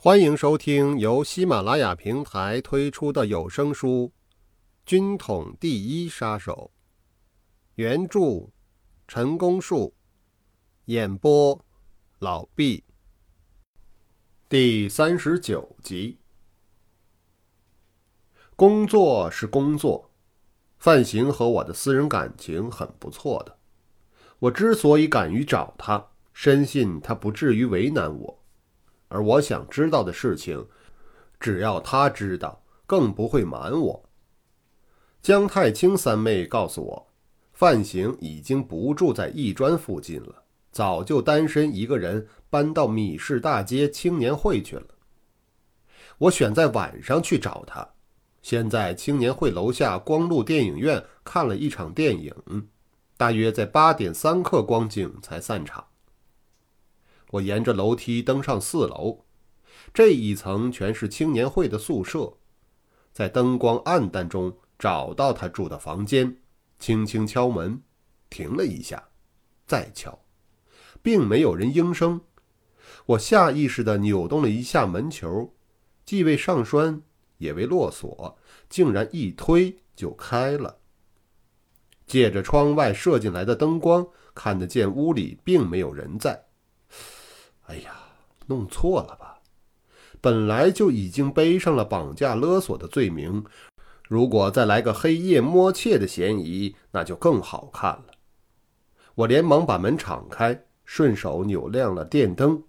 欢迎收听由喜马拉雅平台推出的有声书《军统第一杀手》，原著陈功树，演播老毕，第三十九集。工作是工作，范行和我的私人感情很不错的。我之所以敢于找他，深信他不至于为难我。而我想知道的事情，只要他知道，更不会瞒我。姜太清三妹告诉我，范行已经不住在义庄附近了，早就单身一个人搬到米市大街青年会去了。我选在晚上去找他，先在青年会楼下光路电影院看了一场电影，大约在八点三刻光景才散场。我沿着楼梯登上四楼，这一层全是青年会的宿舍。在灯光暗淡中找到他住的房间，轻轻敲门，停了一下，再敲，并没有人应声。我下意识地扭动了一下门球，既未上栓，也未落锁，竟然一推就开了。借着窗外射进来的灯光，看得见屋里并没有人在。哎呀，弄错了吧？本来就已经背上了绑架勒索的罪名，如果再来个黑夜摸窃的嫌疑，那就更好看了。我连忙把门敞开，顺手扭亮了电灯，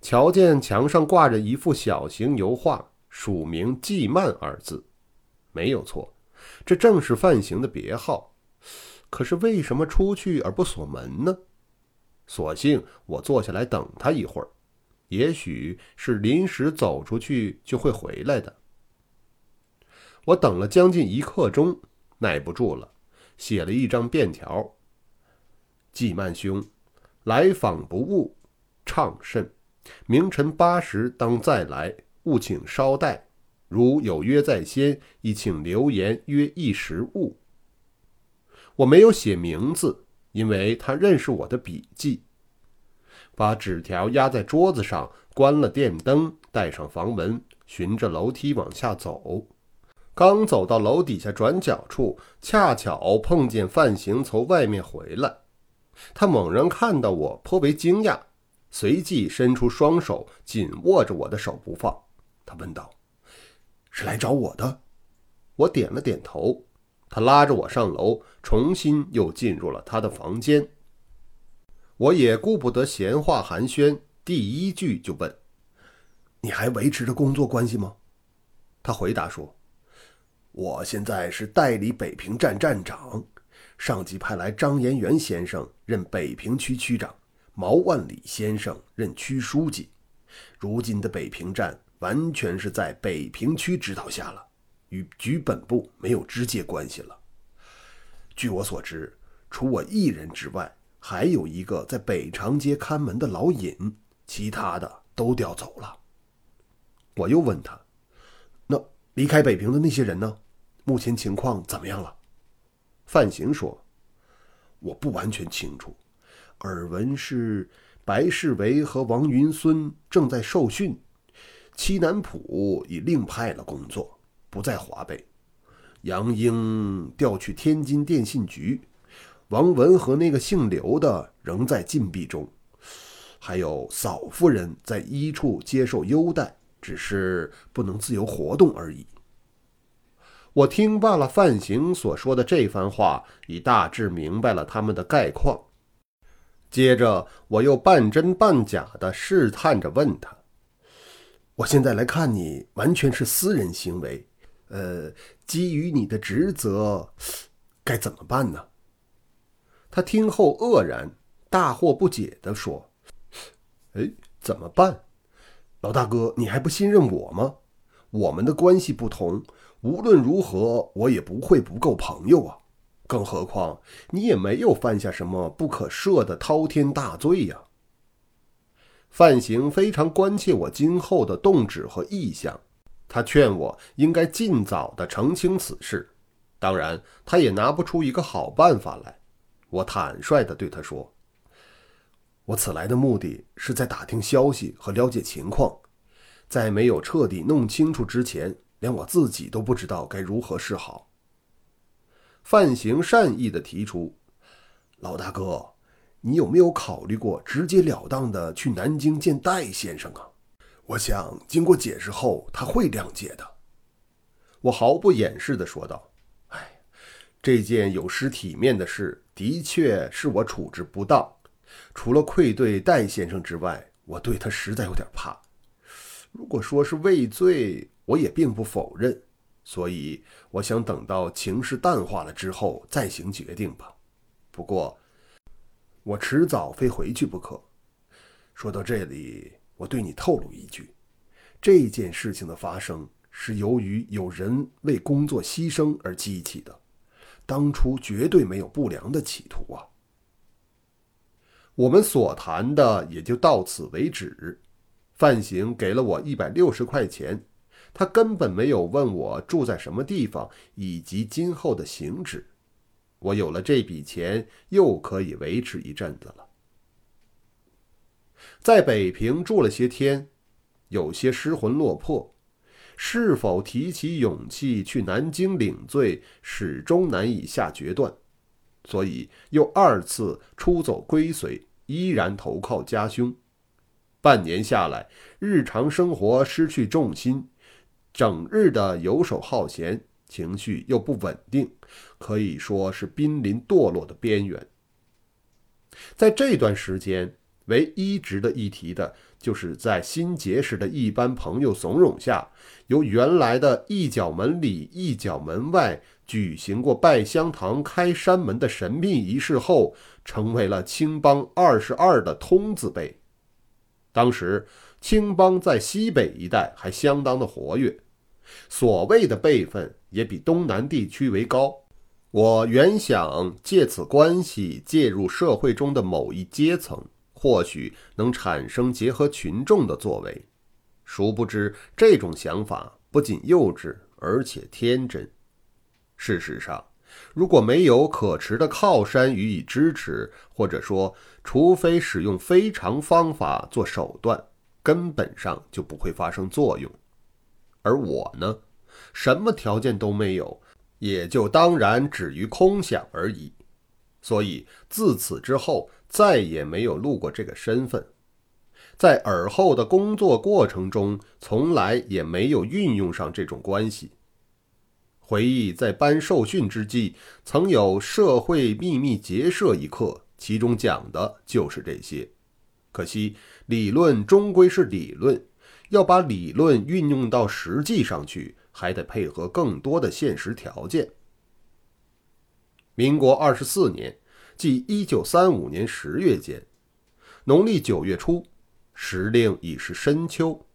瞧见墙上挂着一幅小型油画，署名“季曼”二字，没有错，这正是范行的别号。可是为什么出去而不锁门呢？索性我坐下来等他一会儿，也许是临时走出去就会回来的。我等了将近一刻钟，耐不住了，写了一张便条：“季曼兄，来访不误，畅甚。明晨八时当再来，务请稍待。如有约在先，亦请留言约一时误。”我没有写名字。因为他认识我的笔迹，把纸条压在桌子上，关了电灯，带上房门，循着楼梯往下走。刚走到楼底下转角处，恰巧碰见范行从外面回来。他猛然看到我，颇为惊讶，随即伸出双手，紧握着我的手不放。他问道：“是来找我的？”我点了点头。他拉着我上楼，重新又进入了他的房间。我也顾不得闲话寒暄，第一句就问：“你还维持着工作关系吗？”他回答说：“我现在是代理北平站站长，上级派来张延元先生任北平区区长，毛万里先生任区书记。如今的北平站完全是在北平区指导下了。”与局本部没有直接关系了。据我所知，除我一人之外，还有一个在北长街看门的老尹，其他的都调走了。我又问他：“那离开北平的那些人呢？目前情况怎么样了？”范行说：“我不完全清楚，耳闻是白世维和王云孙正在受训，七南浦已另派了工作。”不在华北，杨英调去天津电信局，王文和那个姓刘的仍在禁闭中，还有嫂夫人在一处接受优待，只是不能自由活动而已。我听罢了范行所说的这番话，已大致明白了他们的概况。接着，我又半真半假的试探着问他：“我现在来看你，完全是私人行为。”呃，基于你的职责，该怎么办呢？他听后愕然，大惑不解地说：“哎，怎么办？老大哥，你还不信任我吗？我们的关系不同，无论如何，我也不会不够朋友啊。更何况你也没有犯下什么不可赦的滔天大罪呀。”范行非常关切我今后的动止和意向。他劝我应该尽早的澄清此事，当然，他也拿不出一个好办法来。我坦率的对他说：“我此来的目的是在打听消息和了解情况，在没有彻底弄清楚之前，连我自己都不知道该如何是好。范行善意的提出：“老大哥，你有没有考虑过直截了当的去南京见戴先生啊？我想经过解释后，他会谅解的。”我毫不掩饰的说道：“，这件有失体面的事，的确是我处置不当。除了愧对戴先生之外，我对他实在有点怕。如果说是畏罪，我也并不否认。所以，我想等到情势淡化了之后再行决定吧。不过，我迟早非回去不可。说到这里，我对你透露一句：这件事情的发生。”是由于有人为工作牺牲而激起的，当初绝对没有不良的企图啊。我们所谈的也就到此为止。范行给了我一百六十块钱，他根本没有问我住在什么地方以及今后的行止。我有了这笔钱，又可以维持一阵子了。在北平住了些天，有些失魂落魄。是否提起勇气去南京领罪，始终难以下决断，所以又二次出走归随，依然投靠家兄。半年下来，日常生活失去重心，整日的游手好闲，情绪又不稳定，可以说是濒临堕落的边缘。在这段时间，唯一值得一提的。就是在新结识的一班朋友怂恿下，由原来的一角门里一角门外举行过拜香堂、开山门的神秘仪式后，成为了青帮二十二的通字辈。当时青帮在西北一带还相当的活跃，所谓的辈分也比东南地区为高。我原想借此关系介入社会中的某一阶层。或许能产生结合群众的作为，殊不知这种想法不仅幼稚，而且天真。事实上，如果没有可持的靠山予以支持，或者说，除非使用非常方法做手段，根本上就不会发生作用。而我呢，什么条件都没有，也就当然止于空想而已。所以自此之后。再也没有录过这个身份，在尔后的工作过程中，从来也没有运用上这种关系。回忆在班受训之际，曾有社会秘密结社一课，其中讲的就是这些。可惜理论终归是理论，要把理论运用到实际上去，还得配合更多的现实条件。民国二十四年。即一九三五年十月间，农历九月初，时令已是深秋，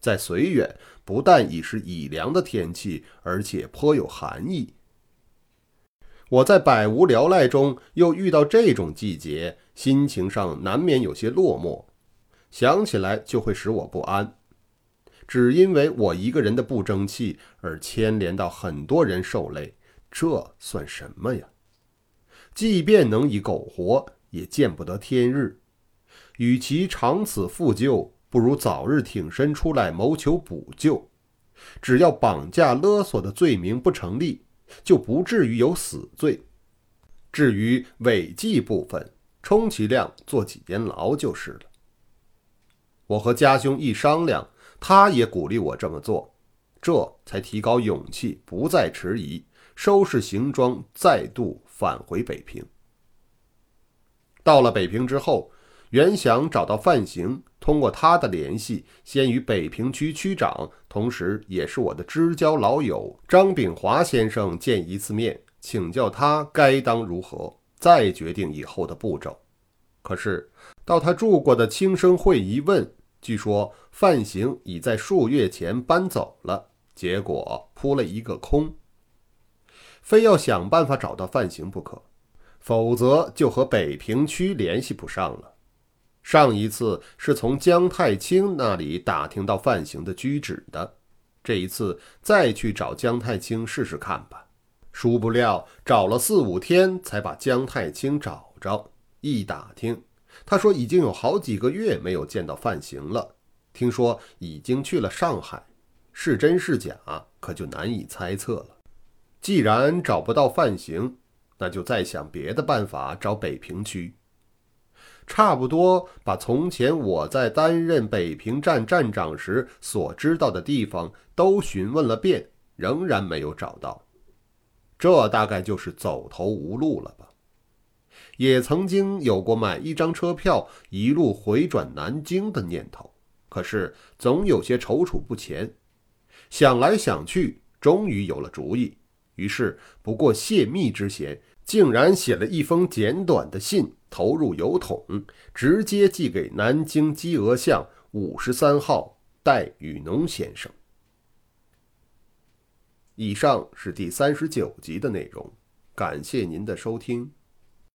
在绥远不但已是已凉的天气，而且颇有寒意。我在百无聊赖中又遇到这种季节，心情上难免有些落寞，想起来就会使我不安。只因为我一个人的不争气而牵连到很多人受累，这算什么呀？即便能以苟活，也见不得天日。与其长此负疚，不如早日挺身出来谋求补救。只要绑架勒索的罪名不成立，就不至于有死罪。至于违纪部分，充其量坐几年牢就是了。我和家兄一商量，他也鼓励我这么做，这才提高勇气，不再迟疑，收拾行装，再度。返回北平。到了北平之后，原想找到范行，通过他的联系，先与北平区区长，同时也是我的知交老友张炳华先生见一次面，请教他该当如何，再决定以后的步骤。可是到他住过的青生会一问，据说范行已在数月前搬走了，结果扑了一个空。非要想办法找到范行不可，否则就和北平区联系不上了。上一次是从姜太清那里打听到范行的居址的，这一次再去找姜太清试试看吧。殊不料找了四五天才把姜太清找着，一打听，他说已经有好几个月没有见到范行了，听说已经去了上海，是真是假，可就难以猜测了。既然找不到范行，那就再想别的办法找北平区。差不多把从前我在担任北平站站长时所知道的地方都询问了遍，仍然没有找到。这大概就是走投无路了吧？也曾经有过买一张车票一路回转南京的念头。可是总有些踌躇不前，想来想去，终于有了主意。于是不过泄密之嫌，竟然写了一封简短的信，投入邮筒，直接寄给南京鸡鹅巷五十三号戴雨农先生。以上是第三十九集的内容，感谢您的收听。